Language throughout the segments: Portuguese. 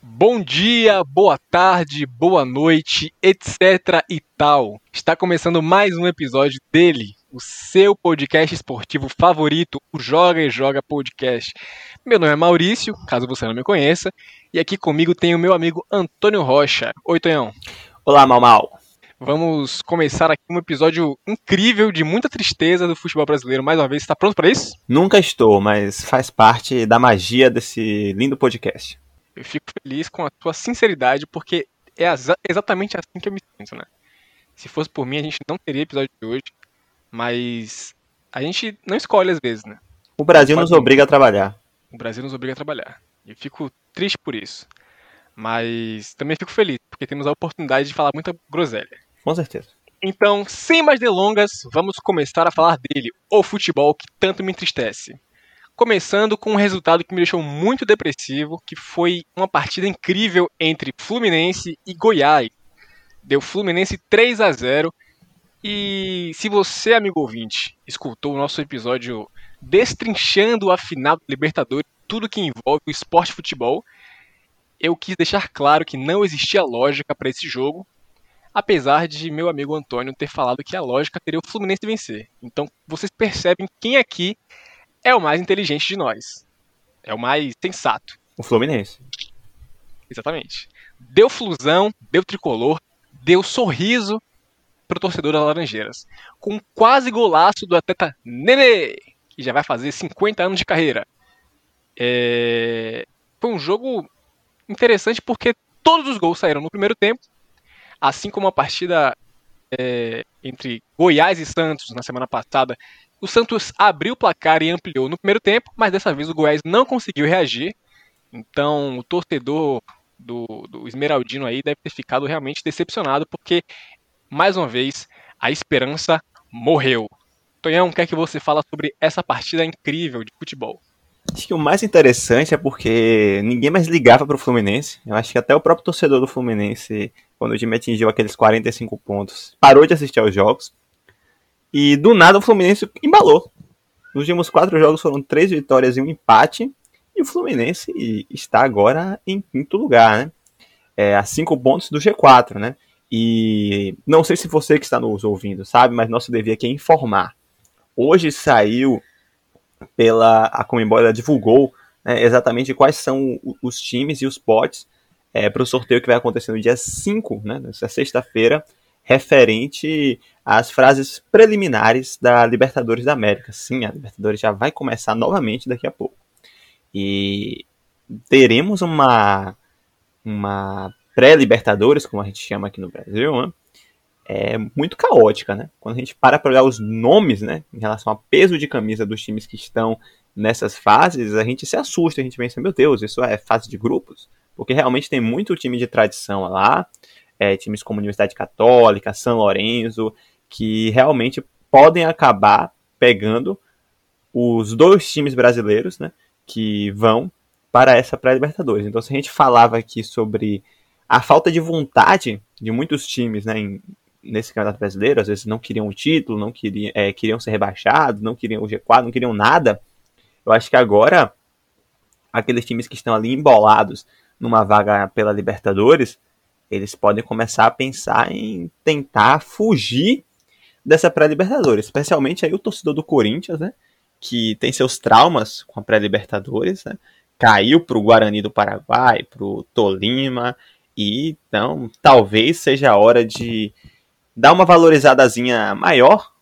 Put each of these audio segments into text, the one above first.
Bom dia, boa tarde, boa noite, etc e tal. Está começando mais um episódio dele, o seu podcast esportivo favorito, o Joga e Joga Podcast. Meu nome é Maurício, caso você não me conheça, e aqui comigo tem o meu amigo Antônio Rocha. Oi, Tonhão. Olá, Mal Mal. Vamos começar aqui um episódio incrível de muita tristeza do futebol brasileiro. Mais uma vez, está pronto para isso? Nunca estou, mas faz parte da magia desse lindo podcast. Eu fico feliz com a tua sinceridade, porque é exatamente assim que eu me sinto, né? Se fosse por mim, a gente não teria episódio de hoje, mas a gente não escolhe às vezes, né? O Brasil nos obriga a trabalhar. O Brasil nos obriga a trabalhar. E eu fico triste por isso. Mas também fico feliz, porque temos a oportunidade de falar muita groselha. Com certeza. Então, sem mais delongas, vamos começar a falar dele, o futebol que tanto me entristece. Começando com um resultado que me deixou muito depressivo, que foi uma partida incrível entre Fluminense e Goiás. Deu Fluminense 3 a 0 e se você, amigo ouvinte, escutou o nosso episódio destrinchando a final do Libertadores, tudo que envolve o esporte futebol, eu quis deixar claro que não existia lógica para esse jogo, apesar de meu amigo Antônio ter falado que a lógica teria o Fluminense vencer. Então vocês percebem quem aqui é o mais inteligente de nós. É o mais sensato. O Fluminense. Exatamente. Deu flusão, deu tricolor, deu sorriso pro torcedor das Laranjeiras. Com quase golaço do atleta Nenê, que já vai fazer 50 anos de carreira. É... Foi um jogo interessante porque todos os gols saíram no primeiro tempo assim como a partida é, entre Goiás e Santos na semana passada, o Santos abriu o placar e ampliou no primeiro tempo, mas dessa vez o Goiás não conseguiu reagir. Então o torcedor do, do Esmeraldino aí deve ter ficado realmente decepcionado, porque, mais uma vez, a esperança morreu. Tonhão, o que é que você fala sobre essa partida incrível de futebol? Acho que o mais interessante é porque ninguém mais ligava para o Fluminense. Eu acho que até o próprio torcedor do Fluminense, quando o time atingiu aqueles 45 pontos, parou de assistir aos jogos. E do nada o Fluminense embalou. Nos últimos quatro jogos foram três vitórias e um empate. E o Fluminense está agora em quinto lugar, né? É, a cinco pontos do G4, né? E não sei se você que está nos ouvindo sabe, mas nosso dever aqui é informar. Hoje saiu pela a Comembol ela divulgou né, exatamente quais são os times e os potes é, para o sorteio que vai acontecer no dia 5, né, nessa sexta-feira, referente às frases preliminares da Libertadores da América. Sim, a Libertadores já vai começar novamente daqui a pouco. E teremos uma, uma pré-Libertadores, como a gente chama aqui no Brasil, né? é muito caótica, né? Quando a gente para para olhar os nomes, né, em relação ao peso de camisa dos times que estão nessas fases, a gente se assusta, a gente pensa, meu Deus, isso é fase de grupos? Porque realmente tem muito time de tradição lá, é, times como Universidade Católica, São Lourenço, que realmente podem acabar pegando os dois times brasileiros, né, que vão para essa pré-libertadores. Então, se a gente falava aqui sobre a falta de vontade de muitos times, né, em, nesse campeonato brasileiro, às vezes não queriam o título, não queriam, é, queriam ser rebaixados, não queriam o G4, não queriam nada. Eu acho que agora aqueles times que estão ali embolados numa vaga pela Libertadores, eles podem começar a pensar em tentar fugir dessa pré-Libertadores, especialmente aí o torcedor do Corinthians, né, que tem seus traumas com a pré-Libertadores, né, caiu para o Guarani do Paraguai, para o Tolima, e então talvez seja a hora de dar uma valorizadazinha maior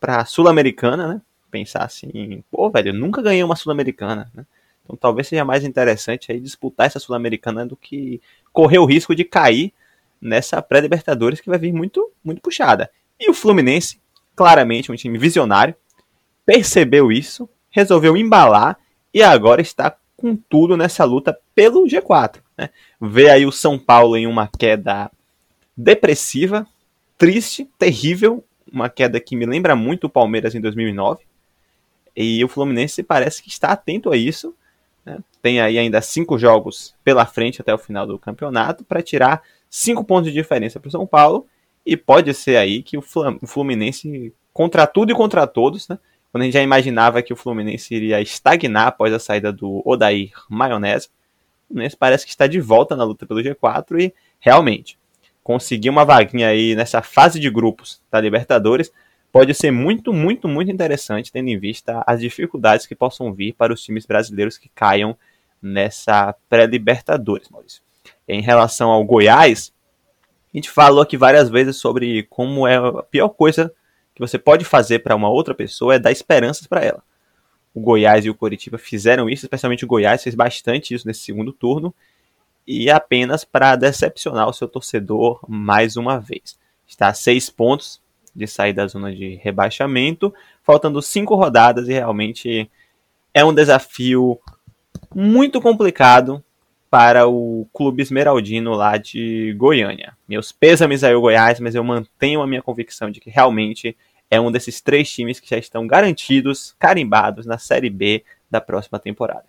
pra Sul-Americana, né? Pensar assim, pô, velho, eu nunca ganhei uma Sul-Americana, né? Então talvez seja mais interessante aí disputar essa Sul-Americana do que correr o risco de cair nessa pré-Libertadores que vai vir muito, muito puxada. E o Fluminense, claramente um time visionário, percebeu isso, resolveu embalar e agora está com tudo nessa luta pelo G4. Né? Vê aí o São Paulo em uma queda depressiva, triste, terrível, uma queda que me lembra muito o Palmeiras em 2009. E o Fluminense parece que está atento a isso. Né? Tem aí ainda cinco jogos pela frente até o final do campeonato para tirar cinco pontos de diferença para o São Paulo. E pode ser aí que o Fluminense, contra tudo e contra todos, né? quando a gente já imaginava que o Fluminense iria estagnar após a saída do Odair Maionese, Fluminense parece que está de volta na luta pelo G4 e realmente conseguir uma vaguinha aí nessa fase de grupos da Libertadores pode ser muito, muito, muito interessante, tendo em vista as dificuldades que possam vir para os times brasileiros que caiam nessa pré-Libertadores, Maurício. Em relação ao Goiás, a gente falou aqui várias vezes sobre como é a pior coisa que você pode fazer para uma outra pessoa é dar esperanças para ela. O Goiás e o Coritiba fizeram isso, especialmente o Goiás fez bastante isso nesse segundo turno, e apenas para decepcionar o seu torcedor mais uma vez. Está a seis pontos de sair da zona de rebaixamento, faltando cinco rodadas e realmente é um desafio muito complicado para o clube esmeraldino lá de Goiânia. Meus pêsames aí o Goiás, mas eu mantenho a minha convicção de que realmente é um desses três times que já estão garantidos, carimbados na Série B da próxima temporada.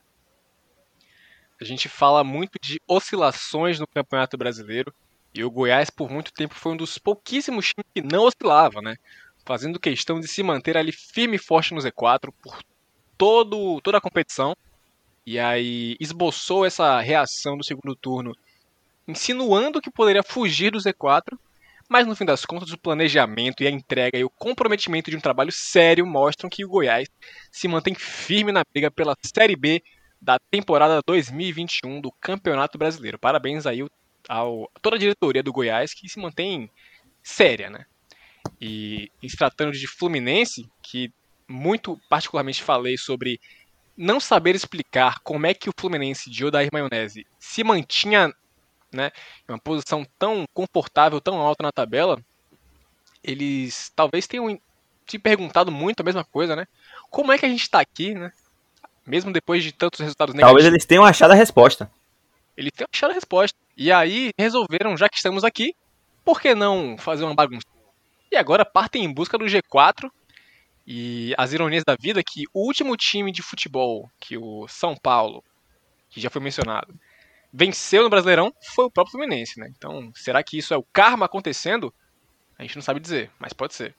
A gente fala muito de oscilações no Campeonato Brasileiro e o Goiás por muito tempo foi um dos pouquíssimos times que não oscilava, né? Fazendo questão de se manter ali firme e forte no Z4 por todo, toda a competição. E aí esboçou essa reação do segundo turno, insinuando que poderia fugir do Z4, mas no fim das contas o planejamento e a entrega e o comprometimento de um trabalho sério mostram que o Goiás se mantém firme na briga pela Série B da temporada 2021 do Campeonato Brasileiro. Parabéns aí ao toda a diretoria do Goiás que se mantém séria, né? E em se tratando de Fluminense, que muito particularmente falei sobre não saber explicar como é que o Fluminense de Odair Maionese se mantinha né, em uma posição tão confortável, tão alta na tabela, eles talvez tenham se perguntado muito a mesma coisa, né? Como é que a gente está aqui, né? Mesmo depois de tantos resultados negativos. Talvez eles tenham achado a resposta. Eles tenham achado a resposta. E aí resolveram, já que estamos aqui, por que não fazer uma bagunça? E agora partem em busca do G4. E as ironias da vida é que o último time de futebol que o São Paulo, que já foi mencionado, venceu no Brasileirão foi o próprio Fluminense, né? Então, será que isso é o karma acontecendo? A gente não sabe dizer, mas pode ser.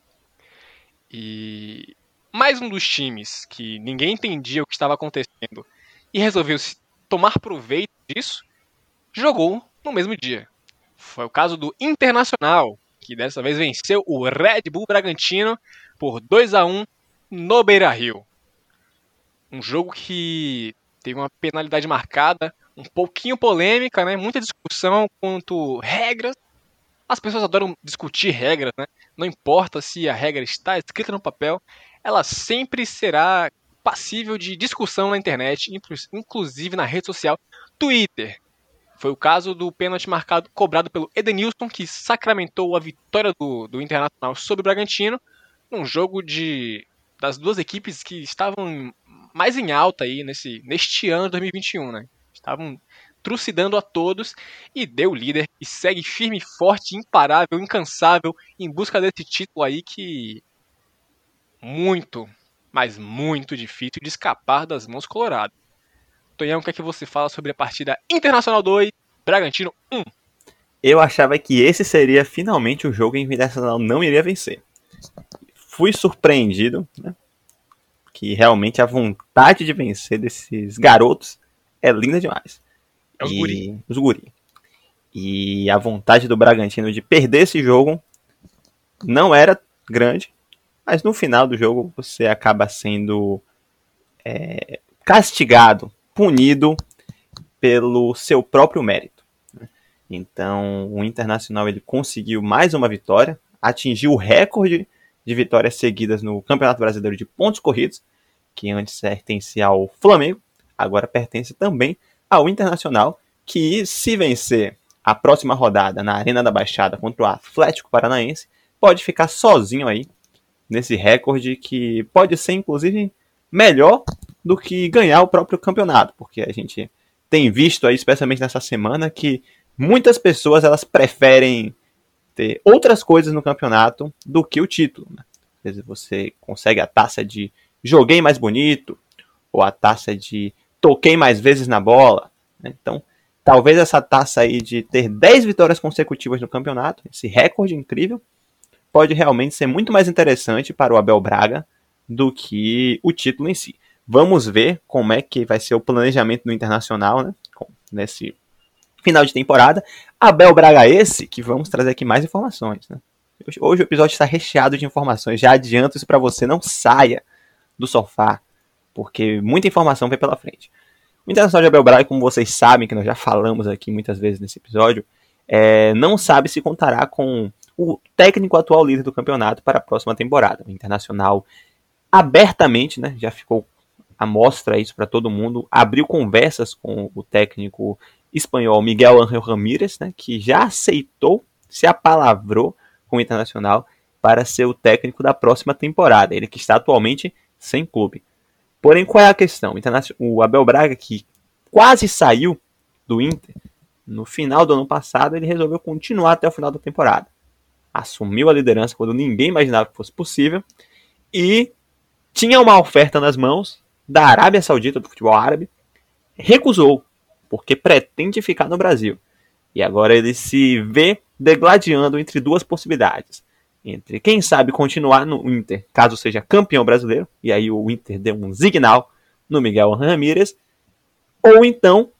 E mais um dos times que ninguém entendia o que estava acontecendo e resolveu se tomar proveito disso, jogou no mesmo dia. Foi o caso do Internacional, que dessa vez venceu o Red Bull Bragantino por 2 a 1 no Beira-Rio. Um jogo que teve uma penalidade marcada, um pouquinho polêmica, né? Muita discussão quanto regras. As pessoas adoram discutir regras, né? Não importa se a regra está escrita no papel, ela sempre será passível de discussão na internet, inclusive na rede social Twitter. Foi o caso do pênalti marcado cobrado pelo Edenilson, que sacramentou a vitória do, do Internacional sobre o Bragantino, num jogo de das duas equipes que estavam mais em alta aí nesse, neste ano de 2021, né? Estavam trucidando a todos e deu líder e segue firme, forte, imparável, incansável em busca desse título aí que muito, mas muito difícil de escapar das mãos coloradas. Tonhão, o que é que você fala sobre a partida Internacional 2, Bragantino 1? Eu achava que esse seria finalmente o jogo em que o Internacional não iria vencer. Fui surpreendido, né? Que realmente a vontade de vencer desses garotos é linda demais. É os e... guri. Os guri. E a vontade do Bragantino de perder esse jogo não era grande, mas no final do jogo você acaba sendo é, castigado, punido pelo seu próprio mérito. Né? Então o Internacional ele conseguiu mais uma vitória, atingiu o recorde de vitórias seguidas no Campeonato Brasileiro de pontos corridos, que antes pertencia ao Flamengo, agora pertence também ao Internacional, que se vencer a próxima rodada na Arena da Baixada contra o Atlético Paranaense, pode ficar sozinho aí nesse recorde que pode ser inclusive melhor do que ganhar o próprio campeonato, porque a gente tem visto aí, especialmente nessa semana, que muitas pessoas elas preferem ter outras coisas no campeonato do que o título. Né? Às vezes você consegue a taça de joguei mais bonito, ou a taça de toquei mais vezes na bola. Né? Então, talvez essa taça aí de ter 10 vitórias consecutivas no campeonato, esse recorde incrível, pode realmente ser muito mais interessante para o Abel Braga do que o título em si. Vamos ver como é que vai ser o planejamento do Internacional, né? nesse final de temporada. Abel Braga esse, que vamos trazer aqui mais informações. Né? Hoje, o episódio está recheado de informações. Já adianto isso para você, não saia do sofá, porque muita informação vem pela frente. O Internacional de Abel Braga, como vocês sabem, que nós já falamos aqui muitas vezes nesse episódio, é, não sabe se contará com o técnico atual líder do campeonato para a próxima temporada. O Internacional abertamente, né, já ficou a mostra isso para todo mundo, abriu conversas com o técnico espanhol Miguel Ángel Ramírez, né, que já aceitou, se apalavrou com o Internacional para ser o técnico da próxima temporada. Ele que está atualmente sem clube. Porém, qual é a questão? O Abel Braga, que quase saiu do Inter, no final do ano passado, ele resolveu continuar até o final da temporada. Assumiu a liderança quando ninguém imaginava que fosse possível e tinha uma oferta nas mãos da Arábia Saudita, do futebol árabe, recusou porque pretende ficar no Brasil. E agora ele se vê degladiando entre duas possibilidades. Entre, quem sabe, continuar no Inter, caso seja campeão brasileiro, e aí o Inter deu um signal no Miguel Ramírez, ou então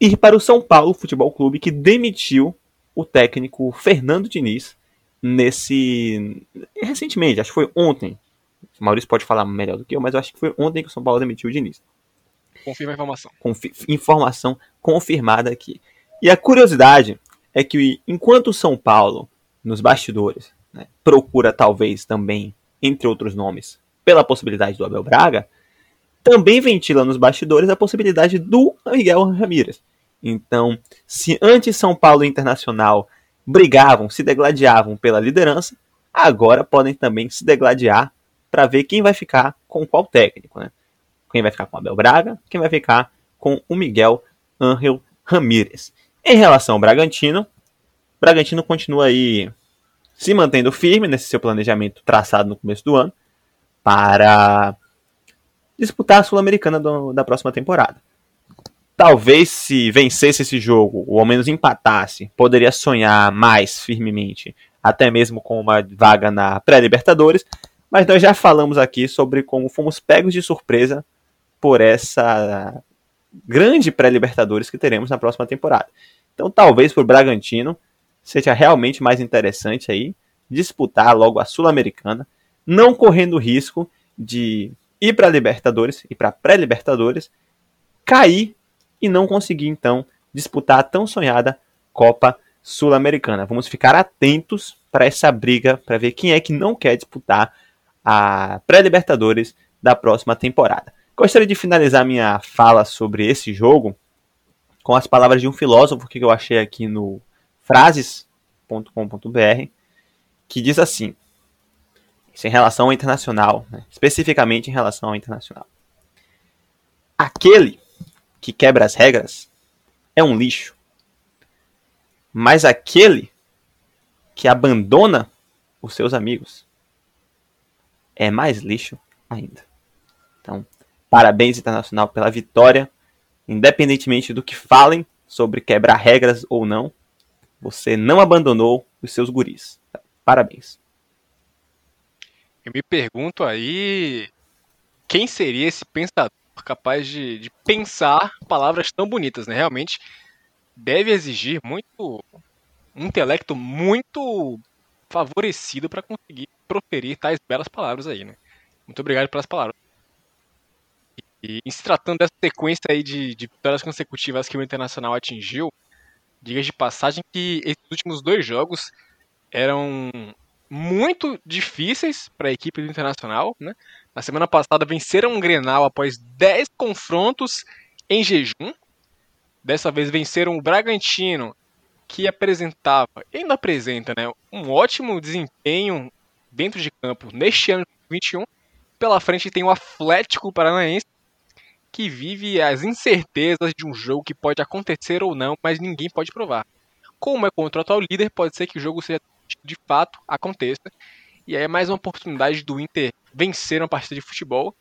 ir para o São Paulo Futebol Clube, que demitiu o técnico Fernando Diniz nesse. recentemente, acho que foi ontem. O Maurício pode falar melhor do que eu, mas eu acho que foi ontem que o São Paulo demitiu o Diniz. Confirma a informação. Confi informação confirmada aqui. E a curiosidade é que enquanto o São Paulo, nos bastidores, né, procura talvez também, entre outros nomes, pela possibilidade do Abel Braga, também ventila nos bastidores a possibilidade do Miguel Ramírez. Então, se antes São Paulo e Internacional brigavam, se degladiavam pela liderança, agora podem também se degladiar para ver quem vai ficar com qual técnico. Né? Quem vai ficar com o Abel Braga, quem vai ficar com o Miguel Ángel Ramírez. Em relação ao Bragantino, o Bragantino continua aí se mantendo firme nesse seu planejamento traçado no começo do ano para disputar a Sul-Americana da próxima temporada. Talvez se vencesse esse jogo, ou ao menos empatasse, poderia sonhar mais firmemente, até mesmo com uma vaga na pré-Libertadores, mas nós já falamos aqui sobre como fomos pegos de surpresa por essa grande pré-Libertadores que teremos na próxima temporada. Então, talvez para o Bragantino seja realmente mais interessante aí disputar logo a Sul-Americana, não correndo risco de ir para Libertadores e para pré-Libertadores, cair e não conseguir então disputar a tão sonhada Copa Sul-Americana. Vamos ficar atentos para essa briga para ver quem é que não quer disputar a pré-Libertadores da próxima temporada. Gostaria de finalizar minha fala sobre esse jogo com as palavras de um filósofo que eu achei aqui no frases.com.br, que diz assim: em relação ao internacional, né? especificamente em relação ao internacional. Aquele que quebra as regras é um lixo, mas aquele que abandona os seus amigos é mais lixo ainda. Então, Parabéns, Internacional, pela vitória. Independentemente do que falem sobre quebrar regras ou não, você não abandonou os seus guris. Parabéns. Eu me pergunto aí quem seria esse pensador capaz de, de pensar palavras tão bonitas, né? Realmente deve exigir muito um intelecto muito favorecido para conseguir proferir tais belas palavras aí, né? Muito obrigado pelas palavras. E em se tratando dessa sequência aí de, de vitórias consecutivas que o Internacional atingiu, diga de passagem que esses últimos dois jogos eram muito difíceis para a equipe do Internacional. Né? Na semana passada venceram um Grenal após 10 confrontos em jejum. Dessa vez venceram o Bragantino, que apresentava, ainda apresenta, né, um ótimo desempenho dentro de campo neste ano de 2021. Pela frente tem o Atlético Paranaense, que vive as incertezas de um jogo que pode acontecer ou não, mas ninguém pode provar. Como é contra o atual líder, pode ser que o jogo seja de fato aconteça. E aí é mais uma oportunidade do Inter vencer uma partida de futebol.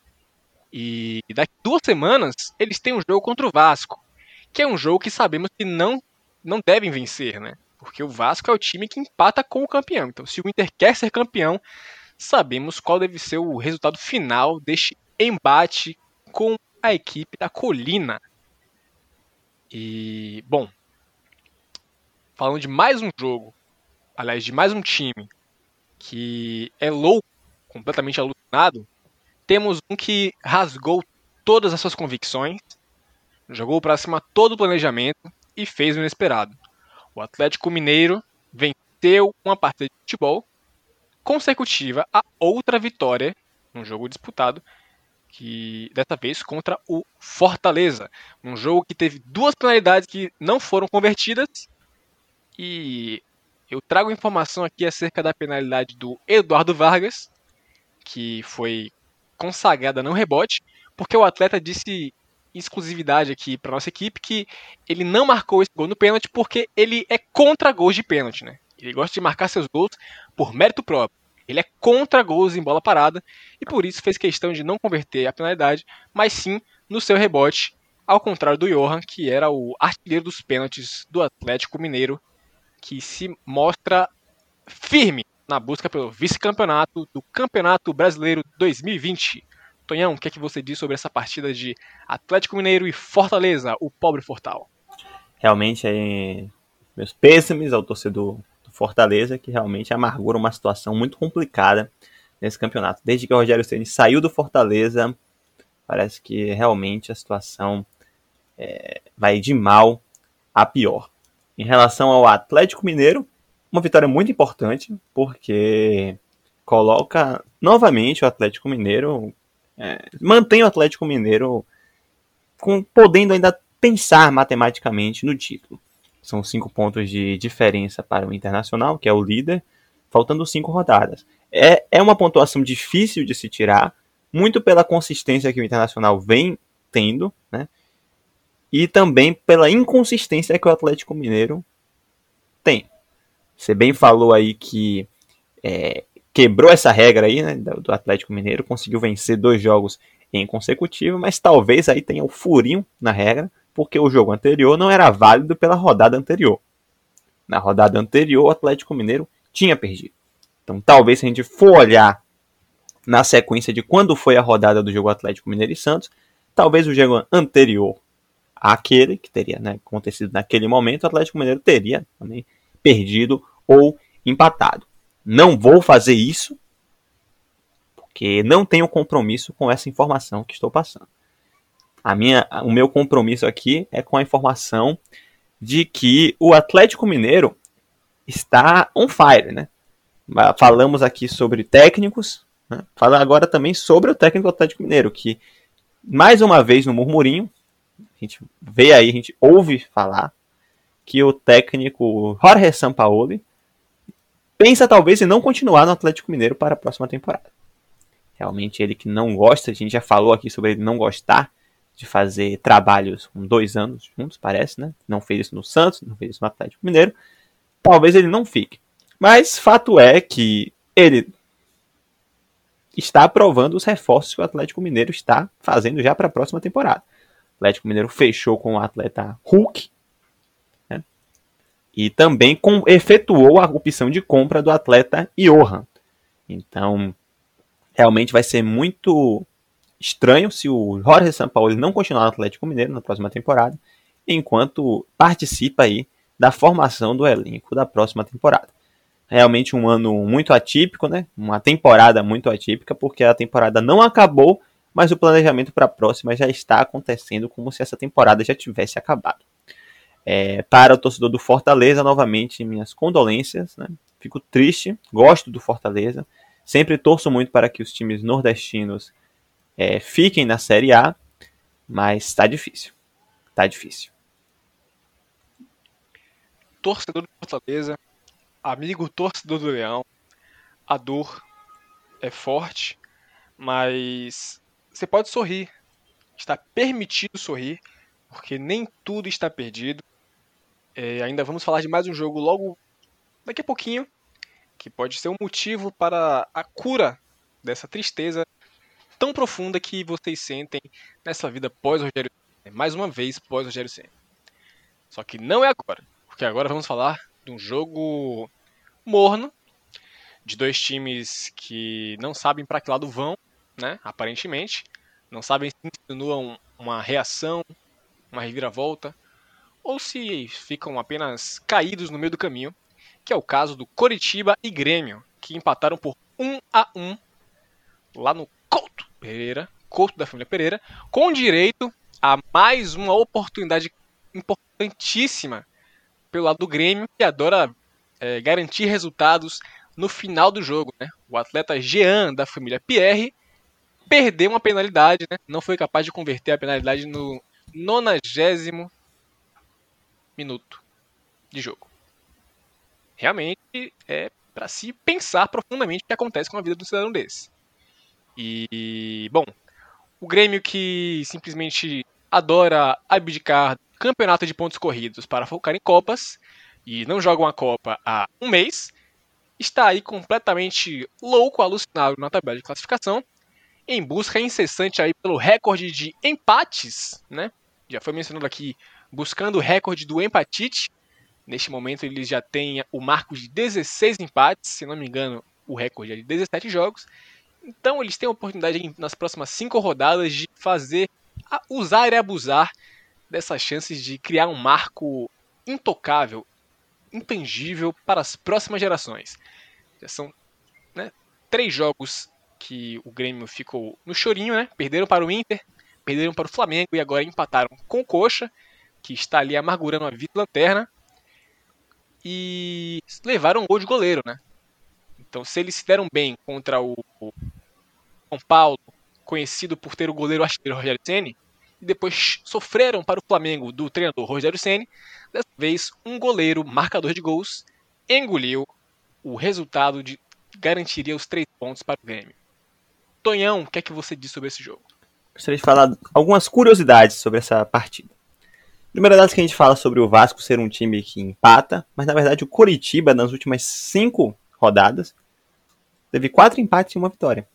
E daqui duas semanas eles têm um jogo contra o Vasco, que é um jogo que sabemos que não não devem vencer, né? Porque o Vasco é o time que empata com o campeão. Então, se o Inter quer ser campeão, sabemos qual deve ser o resultado final deste embate com a equipe da Colina. E, bom, falando de mais um jogo, aliás, de mais um time que é louco, completamente alucinado, temos um que rasgou todas as suas convicções, jogou para cima todo o planejamento e fez o inesperado. O Atlético Mineiro venceu uma partida de futebol consecutiva a outra vitória num jogo disputado, que dessa vez contra o Fortaleza, um jogo que teve duas penalidades que não foram convertidas e eu trago informação aqui acerca da penalidade do Eduardo Vargas, que foi consagrada no rebote, porque o atleta disse exclusividade aqui para nossa equipe que ele não marcou esse gol no pênalti porque ele é contra gols de pênalti, né? Ele gosta de marcar seus gols por mérito próprio. Ele é contra gols em bola parada e por isso fez questão de não converter a penalidade, mas sim no seu rebote, ao contrário do Johan, que era o artilheiro dos pênaltis do Atlético Mineiro, que se mostra firme na busca pelo vice-campeonato do Campeonato Brasileiro 2020. Tonhão, o que é que você diz sobre essa partida de Atlético Mineiro e Fortaleza, o pobre Fortal? Realmente, aí, meus pêsames ao torcedor do Fortaleza, que realmente amargura uma situação muito complicada nesse campeonato. Desde que o Rogério Ceni saiu do Fortaleza, parece que realmente a situação é, vai de mal a pior. Em relação ao Atlético Mineiro, uma vitória muito importante, porque coloca novamente o Atlético Mineiro, é, mantém o Atlético Mineiro com, podendo ainda pensar matematicamente no título. São cinco pontos de diferença para o Internacional, que é o líder, faltando cinco rodadas. É, é uma pontuação difícil de se tirar, muito pela consistência que o Internacional vem tendo, né? E também pela inconsistência que o Atlético Mineiro tem. Você bem falou aí que é, quebrou essa regra aí, né, do Atlético Mineiro, conseguiu vencer dois jogos em consecutivo, mas talvez aí tenha o furinho na regra, porque o jogo anterior não era válido pela rodada anterior. Na rodada anterior, o Atlético Mineiro tinha perdido. Então, talvez se a gente for olhar na sequência de quando foi a rodada do jogo Atlético Mineiro e Santos, talvez o jogo anterior àquele, que teria né, acontecido naquele momento, o Atlético Mineiro teria também perdido ou empatado. Não vou fazer isso porque não tenho compromisso com essa informação que estou passando. A minha, o meu compromisso aqui é com a informação de que o Atlético Mineiro está on fire, né? Falamos aqui sobre técnicos, né? Fala agora também sobre o técnico do Atlético Mineiro, que mais uma vez no murmurinho, a gente vê aí, a gente ouve falar que o técnico Jorge Sampaoli pensa talvez em não continuar no Atlético Mineiro para a próxima temporada. Realmente ele que não gosta, a gente já falou aqui sobre ele não gostar de fazer trabalhos com dois anos juntos, parece, né? Não fez isso no Santos, não fez isso no Atlético Mineiro. Talvez ele não fique. Mas fato é que ele está aprovando os reforços que o Atlético Mineiro está fazendo já para a próxima temporada. O Atlético Mineiro fechou com o atleta Hulk, e também com, efetuou a opção de compra do atleta Johan. Então, realmente vai ser muito estranho se o Jorge Sampaoli não continuar no Atlético Mineiro na próxima temporada, enquanto participa aí da formação do elenco da próxima temporada. Realmente um ano muito atípico, né? Uma temporada muito atípica, porque a temporada não acabou, mas o planejamento para a próxima já está acontecendo como se essa temporada já tivesse acabado. É, para o torcedor do Fortaleza, novamente, minhas condolências. Né? Fico triste, gosto do Fortaleza. Sempre torço muito para que os times nordestinos é, fiquem na Série A, mas está difícil. Está difícil. Torcedor do Fortaleza, amigo torcedor do Leão, a dor é forte, mas você pode sorrir. Está permitido sorrir, porque nem tudo está perdido. É, ainda vamos falar de mais um jogo logo daqui a pouquinho, que pode ser um motivo para a cura dessa tristeza tão profunda que vocês sentem nessa vida pós-Rogério mais uma vez pós-Rogério Senna. Só que não é agora, porque agora vamos falar de um jogo morno, de dois times que não sabem para que lado vão, né, aparentemente, não sabem se insinuam uma reação, uma reviravolta, ou se ficam apenas caídos no meio do caminho, que é o caso do Coritiba e Grêmio, que empataram por 1 a 1 lá no Couto Pereira, Couto da família Pereira, com direito a mais uma oportunidade importantíssima pelo lado do Grêmio, que adora é, garantir resultados no final do jogo. Né? O atleta Jean, da família Pierre, perdeu uma penalidade, né? não foi capaz de converter a penalidade no nonagésimo minuto de jogo. Realmente é para se pensar profundamente o que acontece com a vida do cidadão desse. E, bom, o Grêmio que simplesmente adora abdicar campeonato de pontos corridos para focar em Copas e não joga uma Copa há um mês, está aí completamente louco, alucinado na tabela de classificação, em busca incessante aí pelo recorde de empates, né? Já foi mencionado aqui, buscando o recorde do empatite. Neste momento eles já têm o marco de 16 empates, se não me engano, o recorde é de 17 jogos. Então eles têm a oportunidade nas próximas cinco rodadas de fazer, usar e abusar dessas chances de criar um marco intocável, intangível para as próximas gerações. Já são né, três jogos que o Grêmio ficou no chorinho, né? Perderam para o Inter, perderam para o Flamengo e agora empataram com o Coxa, que está ali amargurando a vice-lanterna. E levaram um gol de goleiro, né? Então, se eles se deram bem contra o São Paulo, conhecido por ter o goleiro artilheiro Rogério Ceni, e depois sofreram para o Flamengo do treinador Rogério Ceni, dessa vez um goleiro marcador de gols engoliu o resultado de garantiria os três pontos para o Grêmio. Tonhão, o que é que você diz sobre esse jogo? Gostaria de falar algumas curiosidades sobre essa partida. Primeira das que a gente fala sobre o Vasco ser um time que empata, mas na verdade o Coritiba, nas últimas cinco rodadas, teve quatro empates e uma vitória.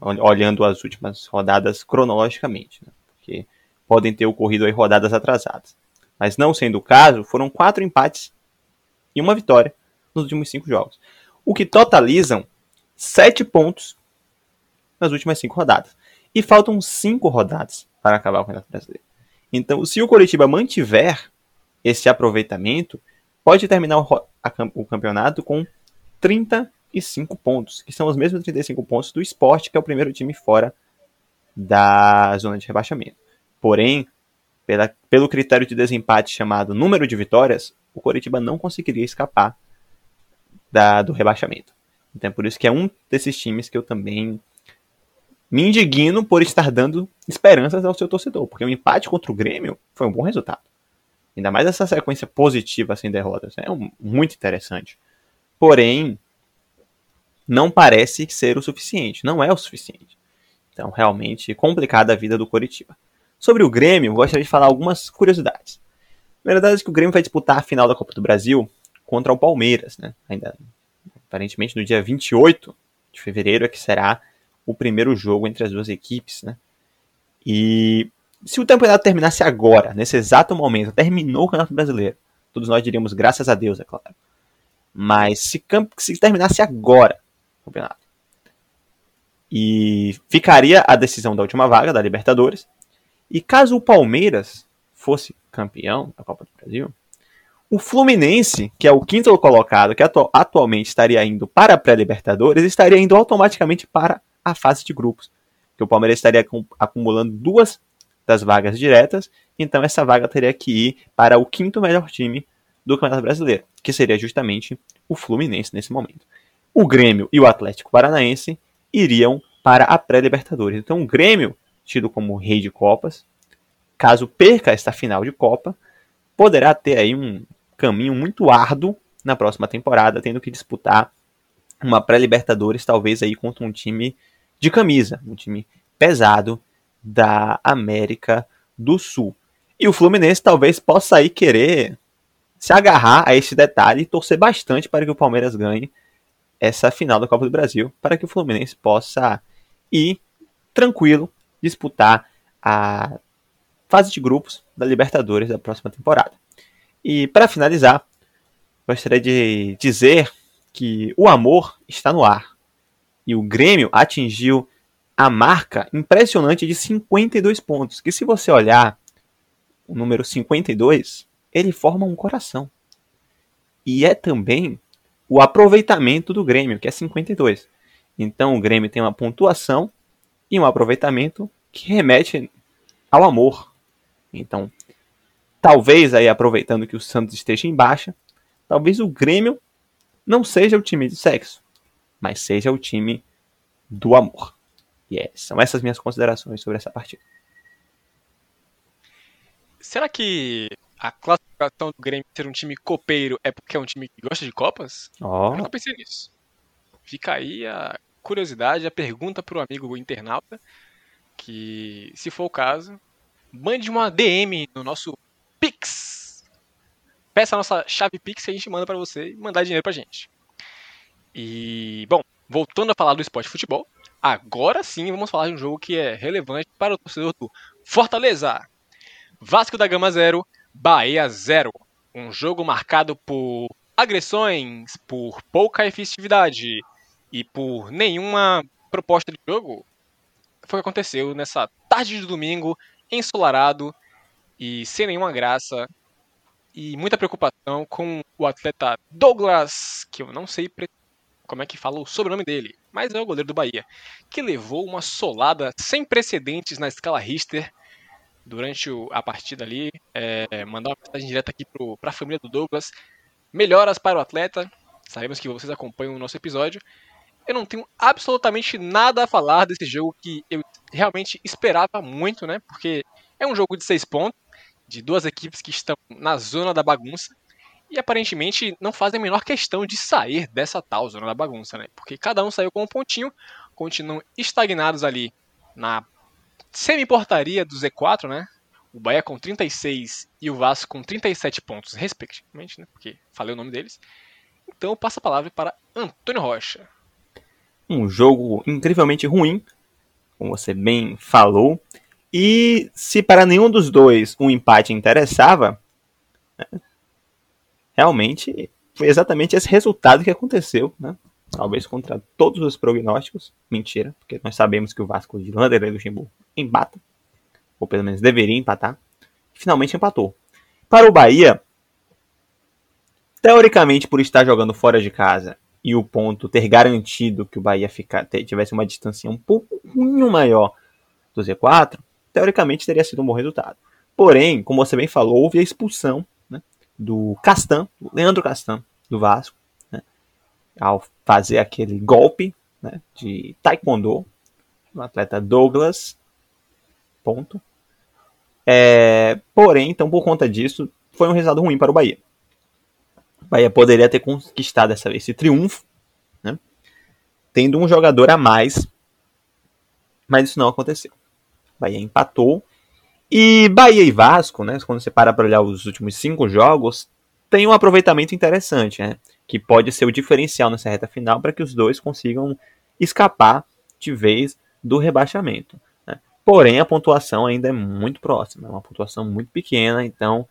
Olhando as últimas rodadas cronologicamente, né? porque podem ter ocorrido aí rodadas atrasadas. Mas não sendo o caso, foram quatro empates e uma vitória nos últimos cinco jogos. O que totalizam sete pontos nas últimas cinco rodadas. E faltam cinco rodadas para acabar o Campeonato Brasileiro. Então, se o Coritiba mantiver esse aproveitamento, pode terminar o, a, o campeonato com 35 pontos, que são os mesmos 35 pontos do esporte, que é o primeiro time fora da zona de rebaixamento. Porém, pela, pelo critério de desempate chamado número de vitórias, o Coritiba não conseguiria escapar da, do rebaixamento. Então é por isso que é um desses times que eu também me indigno por estar dando esperanças ao seu torcedor, porque o empate contra o Grêmio foi um bom resultado. Ainda mais essa sequência positiva sem derrotas. É um, muito interessante. Porém, não parece ser o suficiente. Não é o suficiente. Então, realmente, complicada a vida do Coritiba. Sobre o Grêmio, gostaria de falar algumas curiosidades. A verdade é que o Grêmio vai disputar a final da Copa do Brasil contra o Palmeiras, né? Ainda, aparentemente, no dia 28 de fevereiro é que será o primeiro jogo entre as duas equipes, né? E se o campeonato terminasse agora, nesse exato momento, terminou o Campeonato Brasileiro, todos nós diríamos graças a Deus, é claro. Mas se, se terminasse agora o campeonato, e ficaria a decisão da última vaga da Libertadores, e caso o Palmeiras fosse campeão da Copa do Brasil, o Fluminense, que é o quinto colocado, que atu atualmente estaria indo para a pré-Libertadores, estaria indo automaticamente para a fase de grupos. Que o Palmeiras estaria acumulando duas das vagas diretas, então essa vaga teria que ir para o quinto melhor time do Campeonato Brasileiro, que seria justamente o Fluminense nesse momento. O Grêmio e o Atlético Paranaense iriam para a pré-Libertadores. Então o Grêmio, tido como rei de Copas, caso perca esta final de Copa, poderá ter aí um caminho muito árduo na próxima temporada, tendo que disputar uma pré-Libertadores, talvez aí contra um time de camisa, um time pesado da América do Sul. E o Fluminense talvez possa aí querer se agarrar a esse detalhe e torcer bastante para que o Palmeiras ganhe essa final da Copa do Brasil, para que o Fluminense possa ir tranquilo disputar a fase de grupos da Libertadores da próxima temporada. E para finalizar, gostaria de dizer que o amor está no ar e o Grêmio atingiu a marca impressionante de 52 pontos. Que se você olhar o número 52, ele forma um coração. E é também o aproveitamento do Grêmio, que é 52. Então o Grêmio tem uma pontuação e um aproveitamento que remete ao amor. Então, talvez aí aproveitando que o Santos esteja em baixa, talvez o Grêmio não seja o time de sexo, mas seja o time do amor. E é, são essas minhas considerações sobre essa partida. Será que a classificação do Grêmio ser um time copeiro é porque é um time que gosta de Copas? Oh. Eu nunca pensei nisso. Fica aí a curiosidade, a pergunta para o amigo internauta, que se for o caso, mande uma DM no nosso Pix. Peça a nossa chave Pix que a gente manda para você e mandar dinheiro pra gente. E, bom, voltando a falar do esporte futebol, agora sim vamos falar de um jogo que é relevante para o torcedor do Fortaleza. Vasco da Gama 0, Bahia 0. Um jogo marcado por agressões, por pouca efetividade e por nenhuma proposta de jogo. Foi o que aconteceu nessa tarde de domingo, ensolarado e sem nenhuma graça e muita preocupação com o atleta Douglas, que eu não sei como é que fala o sobrenome dele, mas é o goleiro do Bahia, que levou uma solada sem precedentes na escala Richter durante a partida ali. É, mandar uma mensagem direta aqui para a família do Douglas. Melhoras para o atleta. Sabemos que vocês acompanham o nosso episódio. Eu não tenho absolutamente nada a falar desse jogo que eu realmente esperava muito, né? Porque é um jogo de seis pontos, de duas equipes que estão na zona da bagunça e aparentemente não fazem a menor questão de sair dessa tal zona da bagunça, né? Porque cada um saiu com um pontinho, continuam estagnados ali na semi-portaria do Z4, né? O Bahia com 36 e o Vasco com 37 pontos, respectivamente, né? Porque falei o nome deles. Então eu passo a palavra para Antônio Rocha um jogo incrivelmente ruim, como você bem falou. E se para nenhum dos dois um empate interessava, né, realmente foi exatamente esse resultado que aconteceu, né? Talvez contra todos os prognósticos. Mentira, porque nós sabemos que o Vasco de Vanderlei Luxemburgo empata, ou pelo menos deveria empatar. Finalmente empatou. Para o Bahia, teoricamente por estar jogando fora de casa e o ponto ter garantido que o Bahia tivesse uma distância um pouquinho maior do Z4, teoricamente teria sido um bom resultado. Porém, como você bem falou, houve a expulsão né, do Castan, Leandro Castan, do Vasco, ao fazer aquele golpe né, de taekwondo, o atleta Douglas, ponto. É, porém, então, por conta disso, foi um resultado ruim para o Bahia. Bahia poderia ter conquistado essa, esse triunfo, né? tendo um jogador a mais, mas isso não aconteceu. Bahia empatou. E Bahia e Vasco, né, quando você para para olhar os últimos cinco jogos, tem um aproveitamento interessante, né, que pode ser o diferencial nessa reta final para que os dois consigam escapar de vez do rebaixamento. Né. Porém, a pontuação ainda é muito próxima, é uma pontuação muito pequena, então